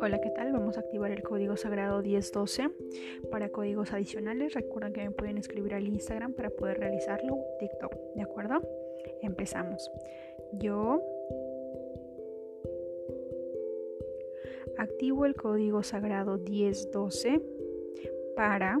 Hola, ¿qué tal? Vamos a activar el código sagrado 1012. Para códigos adicionales, recuerden que me pueden escribir al Instagram para poder realizarlo, TikTok, ¿de acuerdo? Empezamos. Yo activo el código sagrado 1012 para